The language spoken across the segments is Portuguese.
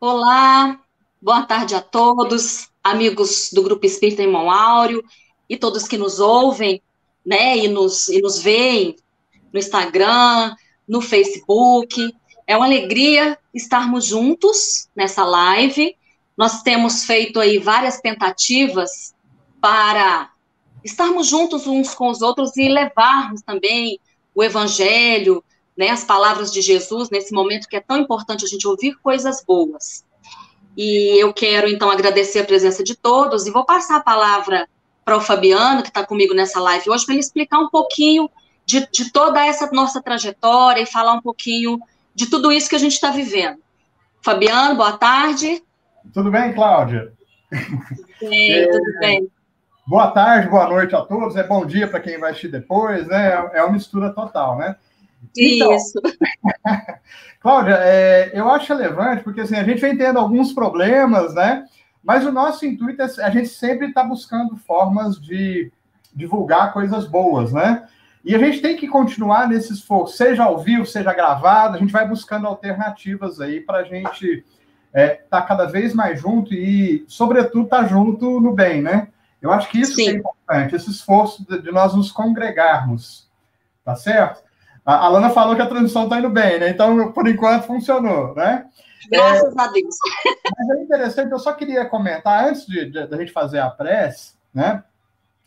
Olá, boa tarde a todos, amigos do Grupo Espírita Irmão Áureo e todos que nos ouvem, né, e nos, e nos veem no Instagram, no Facebook. É uma alegria estarmos juntos nessa live. Nós temos feito aí várias tentativas para estarmos juntos uns com os outros e levarmos também o evangelho, né, as palavras de Jesus nesse momento que é tão importante a gente ouvir coisas boas. E eu quero, então, agradecer a presença de todos e vou passar a palavra para o Fabiano, que está comigo nessa live hoje, para ele explicar um pouquinho de, de toda essa nossa trajetória e falar um pouquinho de tudo isso que a gente está vivendo. Fabiano, boa tarde. Tudo bem, Cláudia? Sim, é, tudo bem. Boa tarde, boa noite a todos. É bom dia para quem vai assistir depois, né? É uma mistura total, né? Então, Isso. Cláudia, é, eu acho relevante, porque assim, a gente vem tendo alguns problemas, né? Mas o nosso intuito é a gente sempre está buscando formas de divulgar coisas boas, né? E a gente tem que continuar nesse esforço, seja ao vivo, seja gravado, a gente vai buscando alternativas aí para a gente estar é, tá cada vez mais junto e, sobretudo, estar tá junto no bem, né? Eu acho que isso é importante, esse esforço de, de nós nos congregarmos, tá certo? A Alana falou que a transmissão está indo bem, né? Então, por enquanto, funcionou, né? Graças é, a Deus. Mas é interessante, eu só queria comentar, antes de, de, de, a gente fazer a prece, né?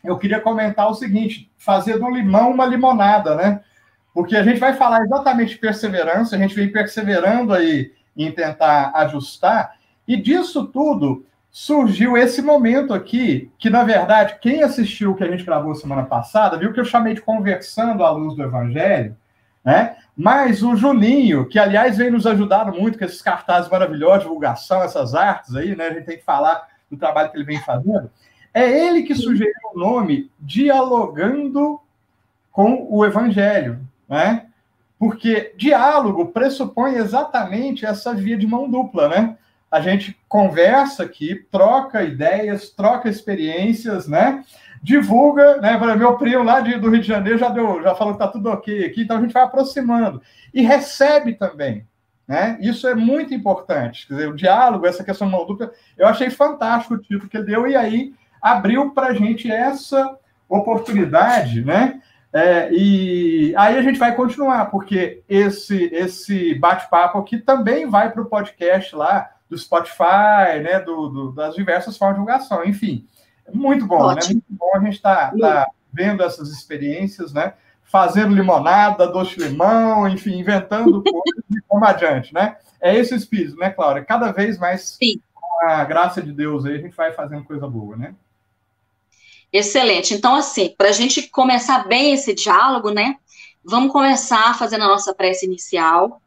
Eu queria comentar o seguinte: fazer do limão uma limonada, né? Porque a gente vai falar exatamente de perseverança, a gente vem perseverando aí em tentar ajustar, e disso tudo surgiu esse momento aqui, que na verdade, quem assistiu o que a gente gravou semana passada, viu que eu chamei de conversando à luz do Evangelho, né? Mas o Julinho, que aliás vem nos ajudar muito com esses cartazes maravilhosos, divulgação, essas artes aí, né? A gente tem que falar do trabalho que ele vem fazendo. É ele que sugeriu o nome Dialogando com o Evangelho, né? Porque diálogo pressupõe exatamente essa via de mão dupla, né? A gente conversa aqui, troca ideias, troca experiências, né? Divulga, né? Meu primo lá de, do Rio de Janeiro já deu, já falou que tá tudo ok aqui, então a gente vai aproximando e recebe também, né? Isso é muito importante, quer dizer, o diálogo, essa questão mão dupla, eu achei fantástico o título que ele deu e aí abriu para a gente essa oportunidade, né? É, e aí a gente vai continuar, porque esse esse bate-papo aqui também vai para o podcast lá do Spotify, né? Do, do, das diversas formas de divulgação, enfim. Muito bom, né? Ótimo. né? Muito bom a gente estar tá, tá vendo essas experiências, né? Fazendo limonada, doce de limão, enfim, inventando coisas e como adiante, né? É esse o espírito, né, Cláudia? Cada vez mais, Sim. com a graça de Deus aí, a gente vai fazendo coisa boa, né? Excelente. Então, assim, para a gente começar bem esse diálogo, né? Vamos começar fazendo a nossa prece inicial.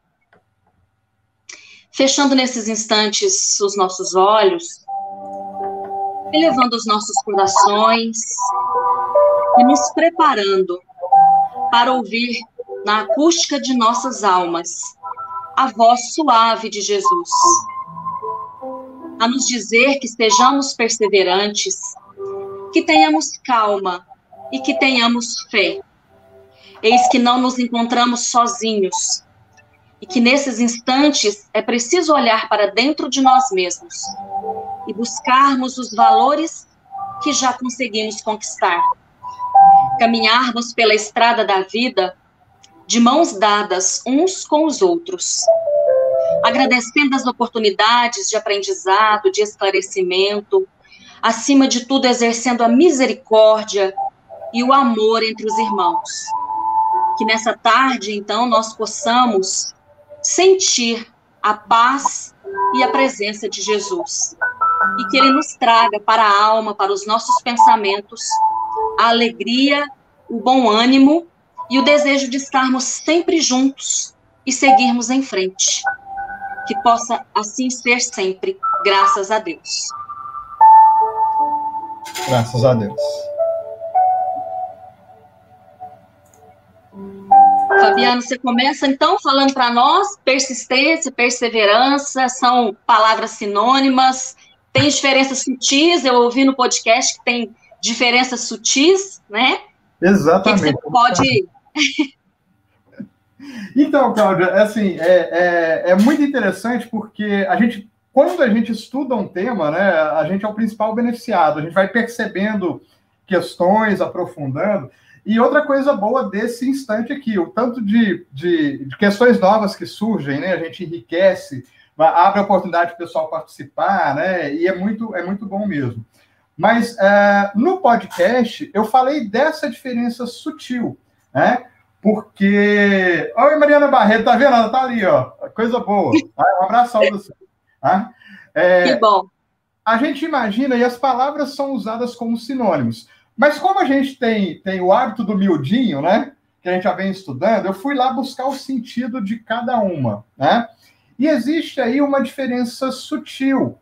Fechando nesses instantes os nossos olhos elevando os nossos corações e nos preparando para ouvir na acústica de nossas almas a voz suave de Jesus, a nos dizer que sejamos perseverantes, que tenhamos calma e que tenhamos fé. Eis que não nos encontramos sozinhos e que nesses instantes é preciso olhar para dentro de nós mesmos e buscarmos os valores que já conseguimos conquistar. Caminharmos pela estrada da vida de mãos dadas uns com os outros, agradecendo as oportunidades de aprendizado, de esclarecimento, acima de tudo exercendo a misericórdia e o amor entre os irmãos. Que nessa tarde, então, nós possamos sentir a paz e a presença de Jesus e que Ele nos traga para a alma, para os nossos pensamentos, a alegria, o bom ânimo e o desejo de estarmos sempre juntos e seguirmos em frente. Que possa assim ser sempre, graças a Deus. Graças a Deus. Fabiano, você começa então falando para nós persistência, perseverança são palavras sinônimas tem diferenças sutis, eu ouvi no podcast que tem diferenças sutis, né? Exatamente. Que você pode. então, Cláudia, assim, é, é, é muito interessante porque a gente quando a gente estuda um tema, né, a gente é o principal beneficiado, a gente vai percebendo questões, aprofundando. E outra coisa boa desse instante aqui, o tanto de, de, de questões novas que surgem, né? A gente enriquece, abre a oportunidade para o pessoal participar, né? E é muito, é muito bom mesmo. Mas é, no podcast eu falei dessa diferença sutil, né? Porque. Oi, Mariana Barreto, tá vendo? Ela tá ali, ó. Coisa boa. Um abração pra você. Tá? É, que bom. A gente imagina, e as palavras são usadas como sinônimos. Mas como a gente tem, tem o hábito do miudinho, né? Que a gente já vem estudando, eu fui lá buscar o sentido de cada uma, né? E existe aí uma diferença sutil.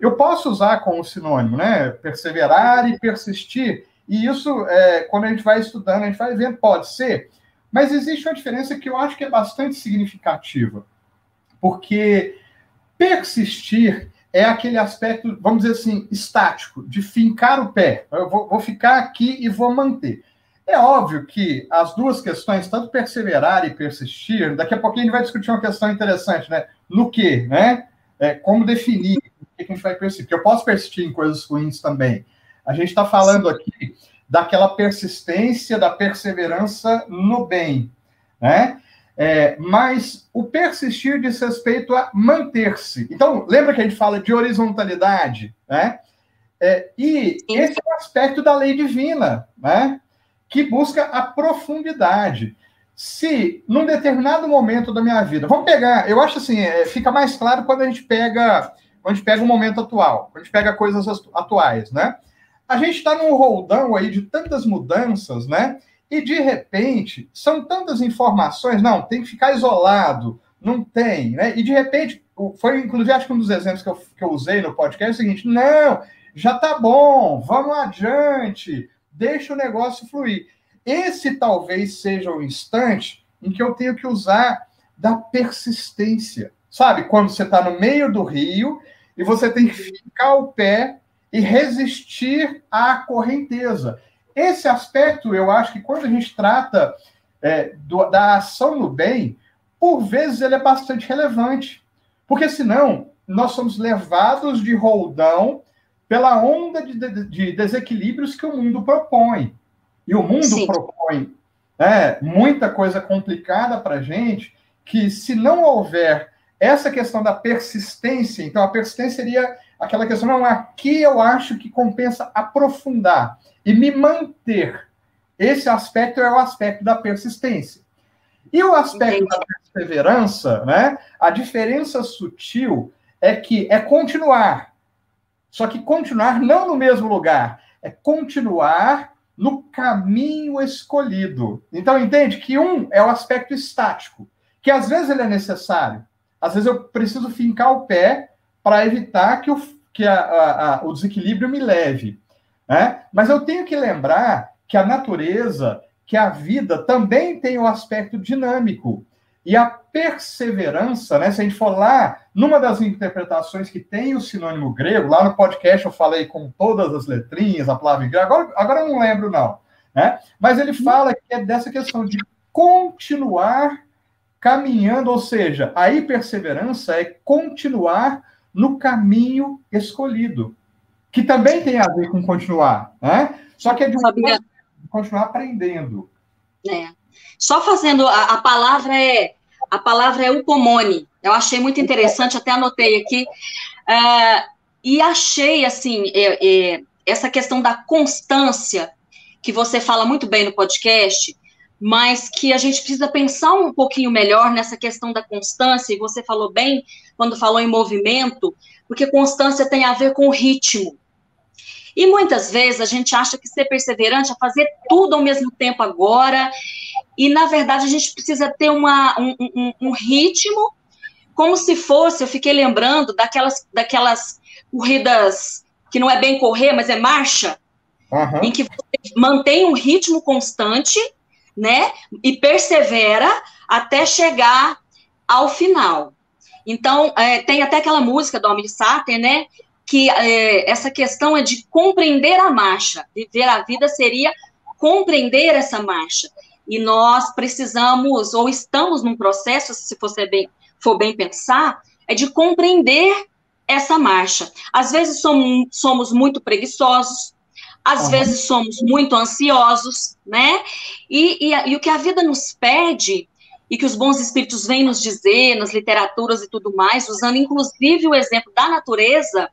Eu posso usar como sinônimo, né? Perseverar e persistir. E isso, é, quando a gente vai estudando, a gente vai vendo, pode ser. Mas existe uma diferença que eu acho que é bastante significativa. Porque persistir é aquele aspecto, vamos dizer assim, estático, de fincar o pé. Eu vou, vou, ficar aqui e vou manter. É óbvio que as duas questões, tanto perseverar e persistir, daqui a pouquinho a gente vai discutir uma questão interessante, né? No que, né? É, como definir o que a gente vai persistir? Porque eu posso persistir em coisas ruins também. A gente está falando aqui daquela persistência, da perseverança no bem, né? É, mas o persistir diz respeito a manter-se. Então, lembra que a gente fala de horizontalidade, né? É, e Sim. esse é o aspecto da lei divina, né? Que busca a profundidade. Se, num determinado momento da minha vida, vamos pegar, eu acho assim, é, fica mais claro quando a gente pega, quando a gente pega o momento atual, quando a gente pega coisas atuais, né? A gente está num roldão aí de tantas mudanças, né? E de repente, são tantas informações, não, tem que ficar isolado, não tem, né? E de repente, foi inclusive acho que um dos exemplos que eu, que eu usei no podcast é o seguinte: não, já tá bom, vamos adiante, deixa o negócio fluir. Esse talvez seja o instante em que eu tenho que usar da persistência. Sabe, quando você está no meio do rio e você tem que ficar o pé e resistir à correnteza. Esse aspecto, eu acho que quando a gente trata é, do, da ação no bem, por vezes ele é bastante relevante. Porque senão nós somos levados de roldão pela onda de, de, de desequilíbrios que o mundo propõe. E o mundo Sim. propõe né, muita coisa complicada para a gente, que se não houver essa questão da persistência, então a persistência seria aquela questão, não, aqui eu acho que compensa aprofundar e me manter. Esse aspecto é o aspecto da persistência. E o aspecto Entendi. da perseverança, né? A diferença sutil é que é continuar. Só que continuar não no mesmo lugar, é continuar no caminho escolhido. Então, entende que um é o aspecto estático, que às vezes ele é necessário. Às vezes eu preciso fincar o pé para evitar que, o, que a, a, a, o desequilíbrio me leve. Né? Mas eu tenho que lembrar que a natureza, que a vida também tem o um aspecto dinâmico. E a perseverança, né? Se a gente for lá, numa das interpretações que tem o sinônimo grego, lá no podcast eu falei com todas as letrinhas, a palavra grego, agora, agora eu não lembro, não. Né? Mas ele fala que é dessa questão de continuar caminhando, ou seja, a perseverança é continuar no caminho escolhido que também tem a ver com continuar, né? Só que é de um continuar aprendendo. É. Só fazendo a, a, palavra é a palavra é upomone. Eu achei muito interessante, até anotei aqui uh, e achei assim é, é, essa questão da constância que você fala muito bem no podcast, mas que a gente precisa pensar um pouquinho melhor nessa questão da constância. E você falou bem quando falou em movimento, porque constância tem a ver com ritmo. E muitas vezes a gente acha que ser perseverante é fazer tudo ao mesmo tempo agora, e na verdade a gente precisa ter uma, um, um, um ritmo, como se fosse, eu fiquei lembrando daquelas, daquelas corridas que não é bem correr, mas é marcha, uhum. em que você mantém um ritmo constante, né, e persevera até chegar ao final. Então, é, tem até aquela música do Almir Sater, né, que é, essa questão é de compreender a marcha. Viver a vida seria compreender essa marcha. E nós precisamos, ou estamos num processo, se você bem, for bem pensar, é de compreender essa marcha. Às vezes somos, somos muito preguiçosos, às uhum. vezes somos muito ansiosos, né? E, e, e o que a vida nos pede e que os bons espíritos vêm nos dizer nas literaturas e tudo mais, usando inclusive o exemplo da natureza,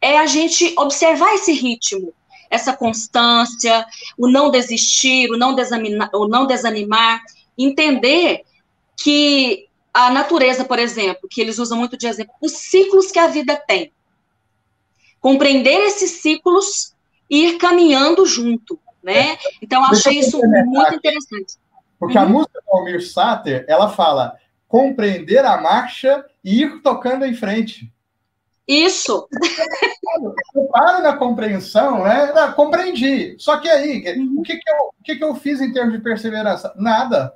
é a gente observar esse ritmo, essa constância, o não desistir, o não desanimar, o não desanimar entender que a natureza, por exemplo, que eles usam muito de exemplo, os ciclos que a vida tem. Compreender esses ciclos ir caminhando junto, né? É. Então, achei isso muito interessante. Porque uhum. a música do Almir Sater, ela fala compreender a marcha e ir tocando em frente. Isso. Eu paro na compreensão, né? Não, compreendi. Só que aí, uhum. o, que, que, eu, o que, que eu fiz em termos de perseverança? Nada.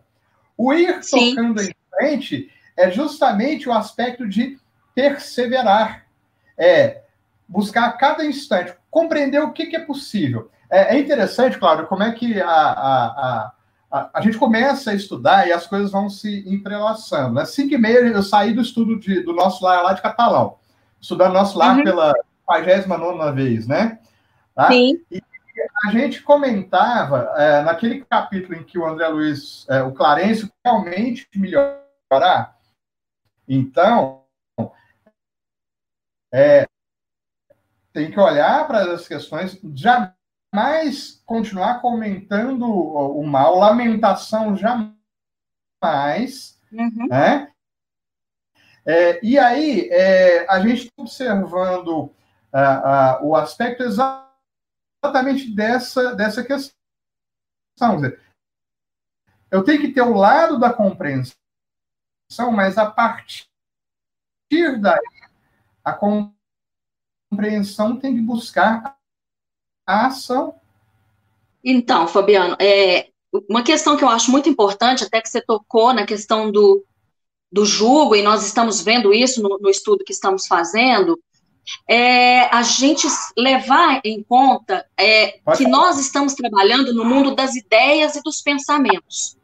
O ir Sim. tocando em frente é justamente o aspecto de perseverar. É buscar a cada instante, compreender o que, que é possível. É, é interessante, claro, como é que a, a, a a, gente começa a estudar e as coisas vão se entrelaçando. Às 5 e meia eu saí do estudo de, do nosso lar lá de Catalão, estudando nosso lar uhum. pela 59 vez, né? Tá? Sim. E a gente comentava, é, naquele capítulo em que o André Luiz, é, o Clarencio, realmente melhorar. Então, é, tem que olhar para as questões, jamais continuar comentando o mal, lamentação jamais, uhum. né? É, e aí, é, a gente está observando o aspecto exatamente dessa, dessa questão. Eu tenho que ter o lado da compreensão, mas a partir daí, a compreensão tem que buscar a ação. Então, Fabiano, é, uma questão que eu acho muito importante, até que você tocou na questão do, do jugo, e nós estamos vendo isso no, no estudo que estamos fazendo, é a gente levar em conta é, que nós estamos trabalhando no mundo das ideias e dos pensamentos.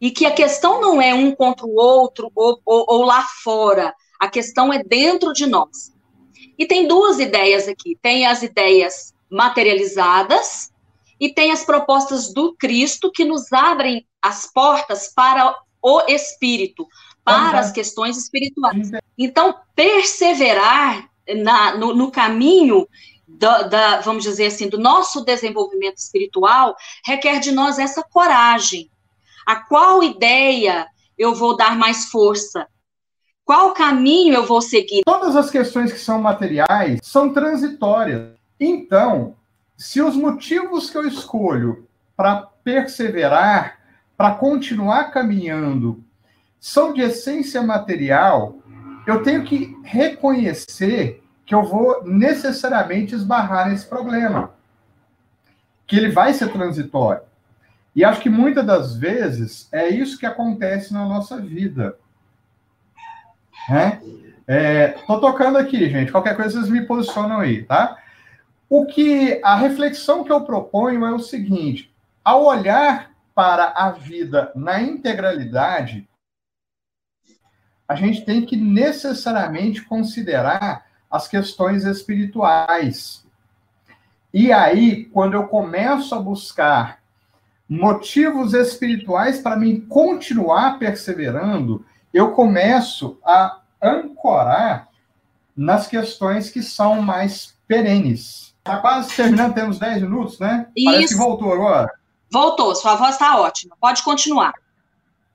E que a questão não é um contra o outro ou, ou, ou lá fora, a questão é dentro de nós. E tem duas ideias aqui: tem as ideias materializadas e tem as propostas do Cristo que nos abrem as portas para o espírito, para as questões espirituais. Então, perseverar na, no, no, caminho da, da, vamos dizer assim, do nosso desenvolvimento espiritual requer de nós essa coragem. A qual ideia eu vou dar mais força? Qual caminho eu vou seguir? Todas as questões que são materiais são transitórias. Então, se os motivos que eu escolho para perseverar, para continuar caminhando, são de essência material, eu tenho que reconhecer que eu vou necessariamente esbarrar nesse problema, que ele vai ser transitório. E acho que muitas das vezes é isso que acontece na nossa vida. Né? É, tô tocando aqui, gente. Qualquer coisa vocês me posicionam aí, tá? O que a reflexão que eu proponho é o seguinte: ao olhar para a vida na integralidade, a gente tem que necessariamente considerar as questões espirituais. E aí, quando eu começo a buscar motivos espirituais para mim continuar perseverando, eu começo a ancorar nas questões que são mais perenes. Está quase terminando, temos 10 minutos, né? Isso. Parece que voltou agora. Voltou, sua voz está ótima. Pode continuar.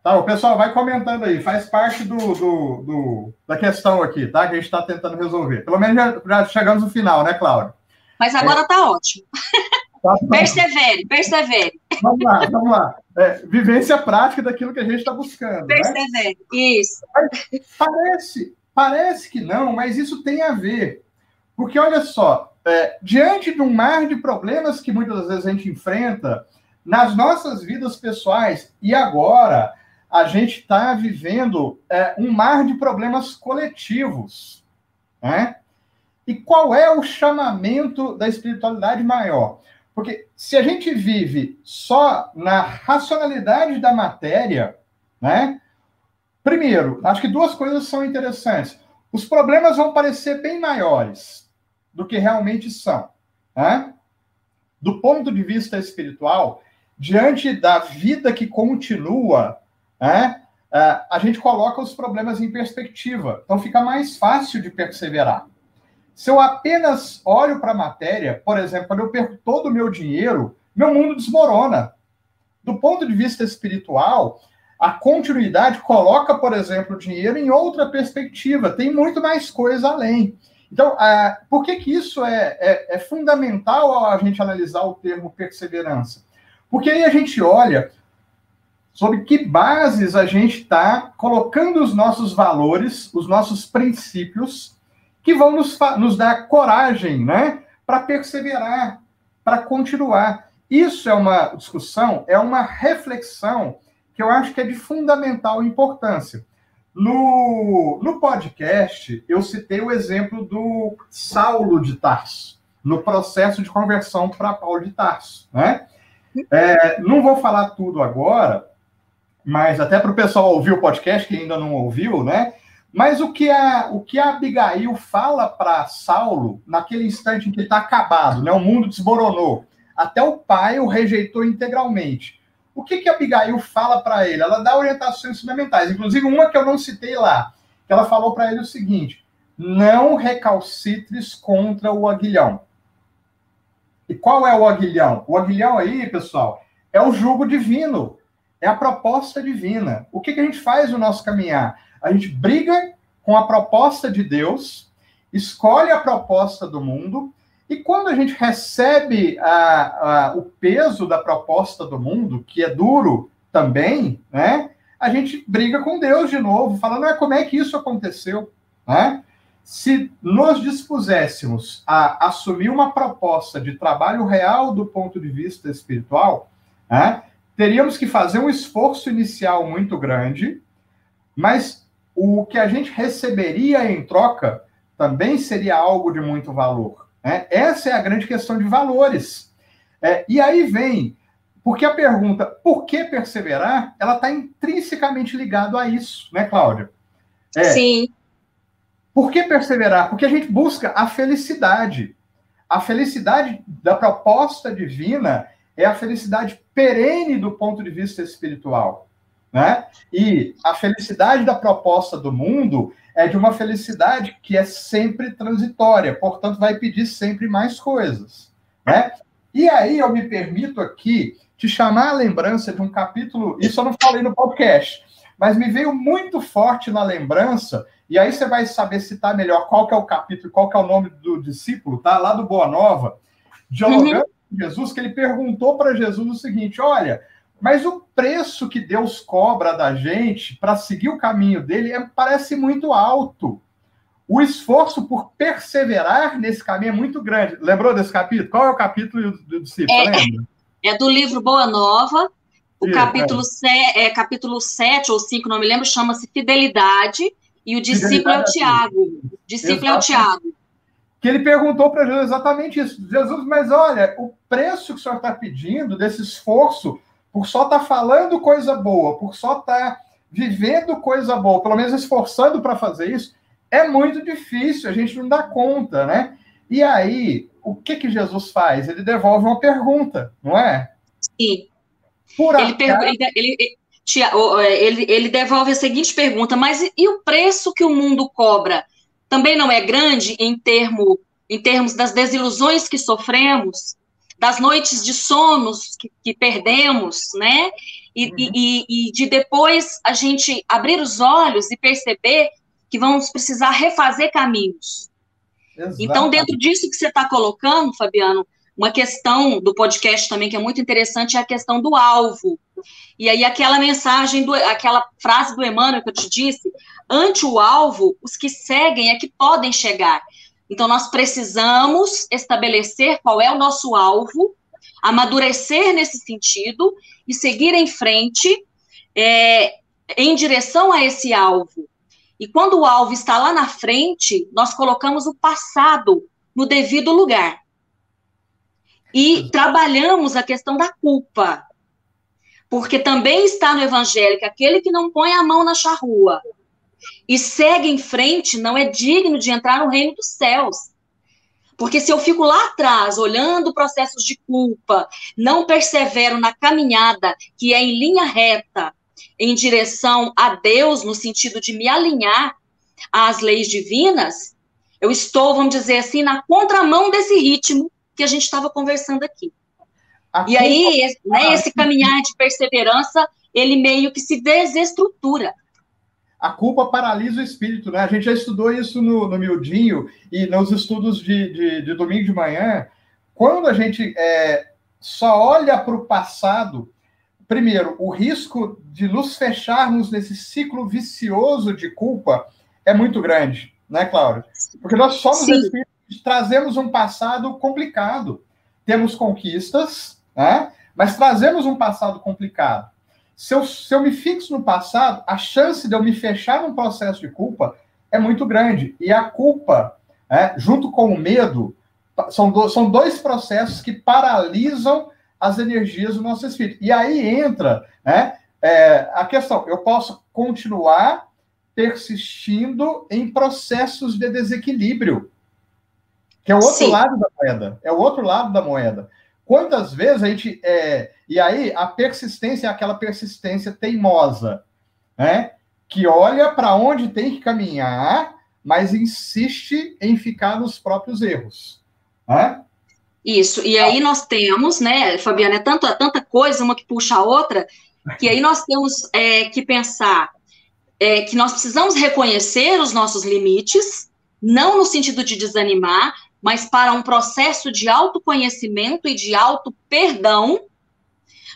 Tá, o pessoal vai comentando aí, faz parte do, do, do da questão aqui, tá? Que a gente está tentando resolver. Pelo menos já, já, chegamos no final, né, Cláudia? Mas agora está é. ótimo. Tá persevere, persevere. Vamos lá, vamos lá. É, vivência prática daquilo que a gente está buscando. Né? Persevere, né? isso. Parece, parece que não, mas isso tem a ver. Porque olha só, é, diante de um mar de problemas que muitas das vezes a gente enfrenta nas nossas vidas pessoais, e agora a gente está vivendo é, um mar de problemas coletivos. Né? E qual é o chamamento da espiritualidade maior? Porque se a gente vive só na racionalidade da matéria, né? Primeiro, acho que duas coisas são interessantes. os problemas vão parecer bem maiores do que realmente são. Né? Do ponto de vista espiritual, diante da vida que continua, né, a gente coloca os problemas em perspectiva. Então fica mais fácil de perseverar. Se eu apenas olho para a matéria, por exemplo, quando eu perco todo o meu dinheiro, meu mundo desmorona. Do ponto de vista espiritual, a continuidade coloca, por exemplo, o dinheiro em outra perspectiva, tem muito mais coisa além. Então, por que, que isso é, é, é fundamental a gente analisar o termo perseverança? Porque aí a gente olha sobre que bases a gente está colocando os nossos valores, os nossos princípios, que vão nos, nos dar coragem, né, para perseverar, para continuar. Isso é uma discussão, é uma reflexão que eu acho que é de fundamental importância. No, no podcast, eu citei o exemplo do Saulo de Tarso, no processo de conversão para Paulo de Tarso. Né? É, não vou falar tudo agora, mas até para o pessoal ouvir o podcast, que ainda não ouviu, né? Mas o que a, o que a Abigail fala para Saulo, naquele instante em que está acabado, né? o mundo desmoronou, até o pai o rejeitou integralmente. O que, que a Abigail fala para ele? Ela dá orientações fundamentais, inclusive uma que eu não citei lá, que ela falou para ele o seguinte: não recalcitres contra o aguilhão. E qual é o aguilhão? O aguilhão aí, pessoal, é o jugo divino, é a proposta divina. O que, que a gente faz no nosso caminhar? A gente briga com a proposta de Deus, escolhe a proposta do mundo e quando a gente recebe a, a, o peso da proposta do mundo, que é duro também, né? A gente briga com Deus de novo, falando, ah, como é que isso aconteceu? Né? Se nos dispuséssemos a assumir uma proposta de trabalho real do ponto de vista espiritual, né, teríamos que fazer um esforço inicial muito grande, mas o que a gente receberia em troca também seria algo de muito valor. É, essa é a grande questão de valores. É, e aí vem, porque a pergunta por que perseverar, ela está intrinsecamente ligada a isso, né, Cláudia? É, Sim. Por que perseverar? Porque a gente busca a felicidade. A felicidade da proposta divina é a felicidade perene do ponto de vista espiritual. Né? E a felicidade da proposta do mundo é de uma felicidade que é sempre transitória, portanto, vai pedir sempre mais coisas. Né? E aí eu me permito aqui te chamar a lembrança de um capítulo, isso eu não falei no podcast, mas me veio muito forte na lembrança, e aí você vai saber citar melhor qual que é o capítulo, qual que é o nome do discípulo, tá? Lá do Boa Nova, dialogando uhum. com Jesus, que ele perguntou para Jesus o seguinte: olha, mas o preço que Deus cobra da gente para seguir o caminho dele é, parece muito alto. O esforço por perseverar nesse caminho é muito grande. Lembrou desse capítulo? Qual é o capítulo do discípulo? É, é do livro Boa Nova. O capítulo, é. Se, é, capítulo 7 ou 5, não me lembro, chama-se Fidelidade. E o discípulo é o Tiago. O discípulo Exatamente. é o Tiago. Que ele perguntou para Jesus exatamente isso. Jesus, mas olha, o preço que o senhor está pedindo desse esforço por só estar tá falando coisa boa, por só estar tá vivendo coisa boa, pelo menos esforçando para fazer isso, é muito difícil, a gente não dá conta, né? E aí, o que que Jesus faz? Ele devolve uma pergunta, não é? Sim. Por ele, ele, ele, ele, devolve a seguinte pergunta: mas e o preço que o mundo cobra? Também não é grande em, termo, em termos das desilusões que sofremos? Das noites de sonos que, que perdemos, né? E, uhum. e, e, de depois a gente abrir os olhos e perceber que vamos precisar refazer caminhos. Exato. Então, dentro disso que você está colocando, Fabiano, uma questão do podcast também que é muito interessante é a questão do alvo. E aí, aquela mensagem, do, aquela frase do Emmanuel que eu te disse, ante o alvo, os que seguem é que podem chegar. Então, nós precisamos estabelecer qual é o nosso alvo, amadurecer nesse sentido e seguir em frente é, em direção a esse alvo. E quando o alvo está lá na frente, nós colocamos o passado no devido lugar. E trabalhamos a questão da culpa. Porque também está no evangelho que aquele que não põe a mão na charrua e segue em frente não é digno de entrar no reino dos céus. Porque se eu fico lá atrás, olhando processos de culpa, não persevero na caminhada que é em linha reta, em direção a Deus, no sentido de me alinhar às leis divinas, eu estou, vamos dizer assim, na contramão desse ritmo que a gente estava conversando aqui. A e aí, né, esse caminhar de perseverança, ele meio que se desestrutura. A culpa paralisa o espírito, né? A gente já estudou isso no, no miudinho e nos estudos de, de, de domingo de manhã. Quando a gente é, só olha para o passado, primeiro, o risco de nos fecharmos nesse ciclo vicioso de culpa é muito grande, né, Cláudia? Porque nós somos espíritos, trazemos um passado complicado. Temos conquistas, né? Mas trazemos um passado complicado. Se eu, se eu me fixo no passado, a chance de eu me fechar num processo de culpa é muito grande. E a culpa, né, junto com o medo, são, do, são dois processos que paralisam as energias do nosso espírito. E aí entra né, é, a questão: eu posso continuar persistindo em processos de desequilíbrio, que é o outro Sim. lado da moeda. É o outro lado da moeda. Quantas vezes a gente. É, e aí, a persistência é aquela persistência teimosa, né? Que olha para onde tem que caminhar, mas insiste em ficar nos próprios erros. Né? Isso, e aí nós temos, né, Fabiana, é tanta, tanta coisa, uma que puxa a outra, que aí nós temos é, que pensar é, que nós precisamos reconhecer os nossos limites, não no sentido de desanimar, mas para um processo de autoconhecimento e de auto-perdão,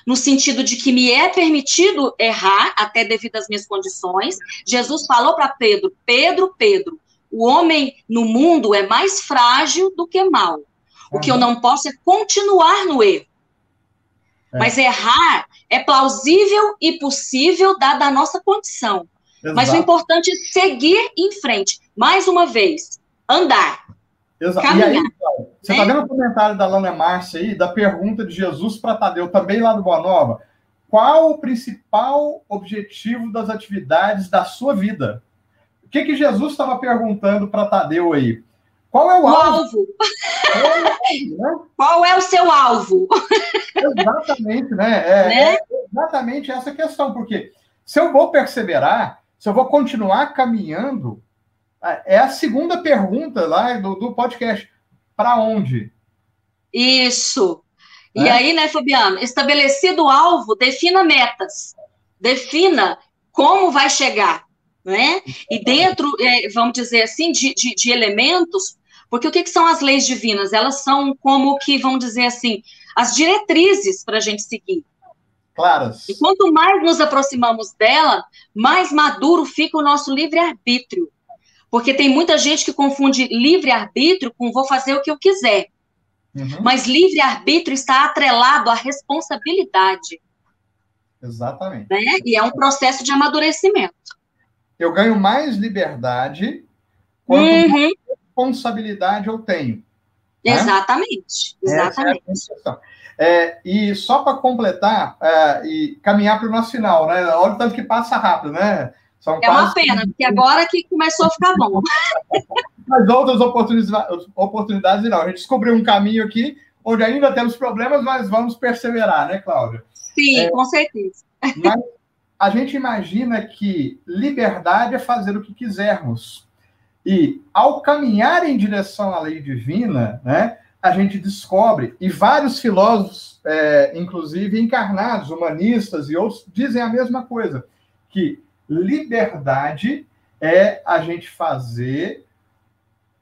no sentido de que me é permitido errar, até devido às minhas condições. Jesus falou para Pedro: Pedro, Pedro, o homem no mundo é mais frágil do que mal. O que eu não posso é continuar no erro. É. Mas errar é plausível e possível, dada a nossa condição. Exato. Mas o importante é seguir em frente. Mais uma vez, andar. Exato. E aí, você está né? vendo o comentário da Lana Márcia aí, da pergunta de Jesus para Tadeu, também lá do Boa Nova. Qual o principal objetivo das atividades da sua vida? O que, que Jesus estava perguntando para Tadeu aí? Qual é o, o alvo? alvo. Né? Qual é o seu alvo? Exatamente, né? É, né? é exatamente essa questão, porque se eu vou perseverar, se eu vou continuar caminhando, é a segunda pergunta lá do, do podcast. Para onde? Isso. É? E aí, né, Fabiano? Estabelecido o alvo, defina metas. Defina como vai chegar. Né? E dentro, é, vamos dizer assim, de, de, de elementos, porque o que, que, são as leis divinas? Elas são como que, vamos dizer assim, as diretrizes para a gente seguir. Claras. E quanto mais nos aproximamos dela, mais maduro fica o nosso livre-arbítrio. Porque tem muita gente que confunde livre-arbítrio com vou fazer o que eu quiser. Uhum. Mas livre-arbítrio está atrelado à responsabilidade. Exatamente. Né? E é um processo de amadurecimento. Eu ganho mais liberdade quanto uhum. mais responsabilidade eu tenho. Né? Exatamente. Exatamente. É, é e só para completar é, e caminhar para o nosso final, né? Olha o tanto que passa rápido, né? São é uma pena, porque agora que começou a ficar bom. mas outras oportunidades, oportunidades não. A gente descobriu um caminho aqui onde ainda temos problemas, mas vamos perseverar, né, Cláudia? Sim, é, com certeza. Mas a gente imagina que liberdade é fazer o que quisermos. E ao caminhar em direção à lei divina, né, a gente descobre, e vários filósofos, é, inclusive encarnados, humanistas e outros, dizem a mesma coisa, que liberdade é a gente fazer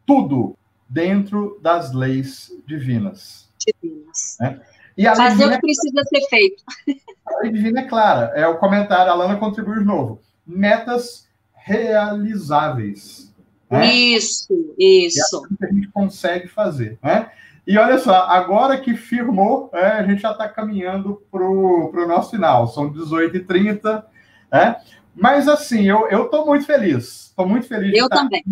tudo dentro das leis divinas. Divinas. Né? E a fazer o que é precisa ser feito. A lei divina é clara. É o comentário, a Lana contribui de novo. Metas realizáveis. Né? Isso, isso. É que a gente consegue fazer. Né? E olha só, agora que firmou, é, a gente já está caminhando para o nosso final. São 18h30. Né? Mas assim, eu estou muito feliz. Estou muito feliz. Eu também.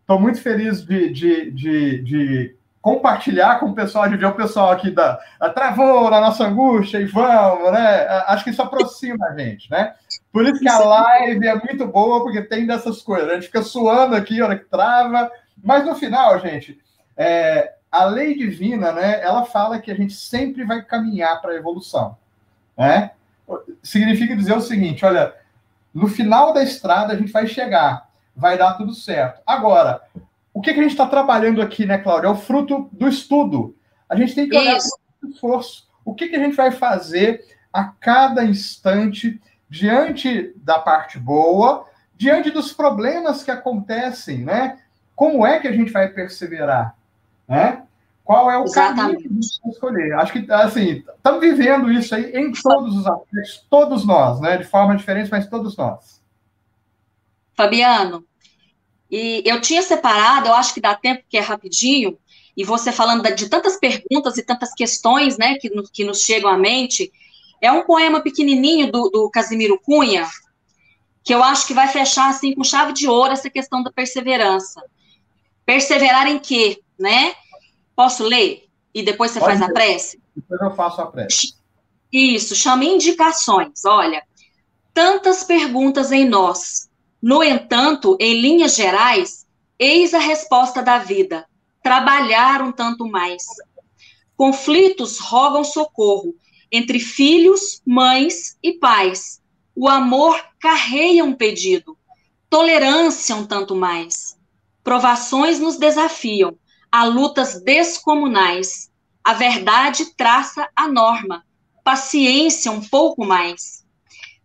Estou muito feliz de, de, de, de compartilhar com o pessoal, de ver o pessoal aqui da, travou na nossa angústia e vamos, né? Acho que isso aproxima a gente, né? Por isso que a live é muito boa, porque tem dessas coisas. A gente fica suando aqui, hora que trava, mas no final, gente, é, a lei divina, né? Ela fala que a gente sempre vai caminhar para a evolução, né? Significa dizer o seguinte, olha, no final da estrada a gente vai chegar, vai dar tudo certo. Agora, o que, que a gente está trabalhando aqui, né, Cláudia? É o fruto do estudo. A gente tem que olhar para o esforço. O que, que a gente vai fazer a cada instante diante da parte boa, diante dos problemas que acontecem, né? Como é que a gente vai perseverar, né? Qual é o Exatamente. caminho que a gente vai escolher? Acho que, assim, estamos vivendo isso aí em todos os aspectos, todos nós, né? De forma diferente, mas todos nós. Fabiano, e eu tinha separado, eu acho que dá tempo, que é rapidinho, e você falando de tantas perguntas e tantas questões, né, que, que nos chegam à mente, é um poema pequenininho do, do Casimiro Cunha, que eu acho que vai fechar, assim, com chave de ouro essa questão da perseverança. Perseverar em quê, né? Posso ler? E depois você Pode faz ler. a prece? Depois eu faço a prece. Isso, chama indicações. Olha, tantas perguntas em nós, no entanto, em linhas gerais, eis a resposta da vida: trabalhar um tanto mais. Conflitos rogam socorro entre filhos, mães e pais. O amor carreia um pedido, tolerância um tanto mais. Provações nos desafiam, a lutas descomunais. A verdade traça a norma, paciência um pouco mais.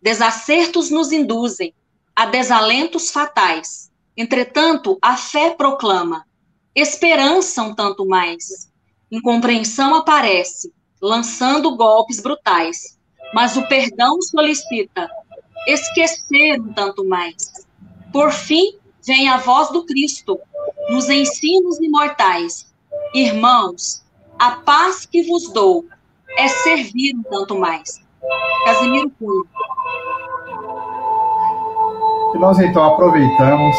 Desacertos nos induzem, a desalentos fatais. Entretanto, a fé proclama, esperança um tanto mais. Incompreensão aparece, lançando golpes brutais. Mas o perdão solicita, esquecer um tanto mais. Por fim, vem a voz do Cristo, nos ensinos imortais. Irmãos, a paz que vos dou é servir um tanto mais. Casimiro Cunha. E nós então aproveitamos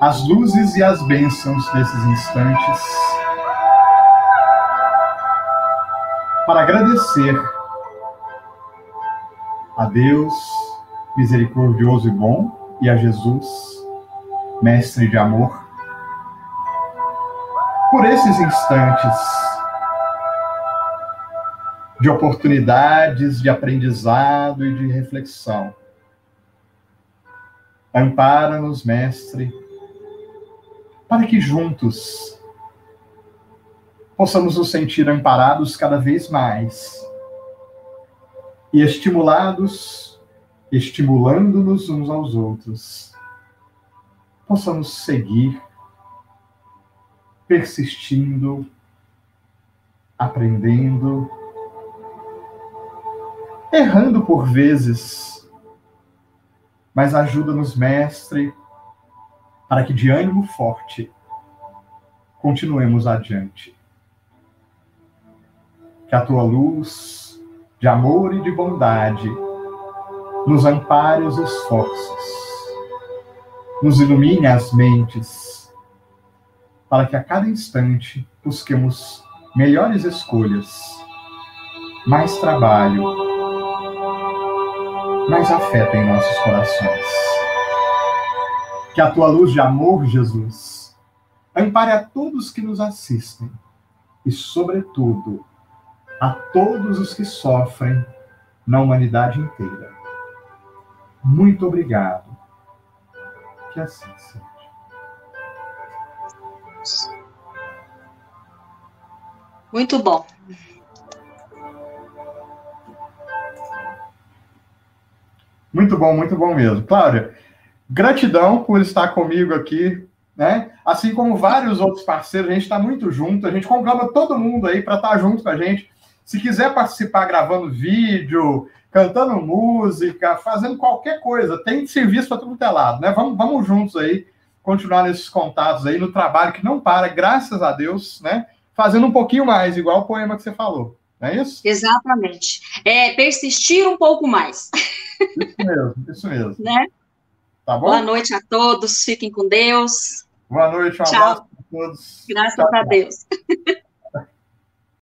as luzes e as bênçãos desses instantes para agradecer a Deus misericordioso e bom e a Jesus, mestre de amor, por esses instantes de oportunidades de aprendizado e de reflexão. Ampara-nos, Mestre, para que juntos possamos nos sentir amparados cada vez mais e estimulados, estimulando-nos uns aos outros, possamos seguir persistindo, aprendendo, errando por vezes, mas ajuda-nos, Mestre, para que de ânimo forte continuemos adiante. Que a tua luz de amor e de bondade nos ampare os esforços, nos ilumine as mentes, para que a cada instante busquemos melhores escolhas, mais trabalho, mais afeto em nossos corações. Que a tua luz de amor, Jesus, ampare a todos que nos assistem e, sobretudo, a todos os que sofrem na humanidade inteira. Muito obrigado. Que assim seja. Muito bom. Muito bom, muito bom mesmo. Cláudia, gratidão por estar comigo aqui, né? Assim como vários outros parceiros, a gente está muito junto, a gente conclama todo mundo aí para estar tá junto com a gente. Se quiser participar gravando vídeo, cantando música, fazendo qualquer coisa, tem serviço para que é lado, né? Vamos, vamos juntos aí, continuar nesses contatos aí, no trabalho que não para, graças a Deus, né? Fazendo um pouquinho mais, igual o poema que você falou. Não é isso? Exatamente. É persistir um pouco mais. Isso mesmo, isso mesmo. Né? Tá bom? Boa noite a todos, fiquem com Deus. Boa noite, um Tchau. abraço todos. Graças a Deus.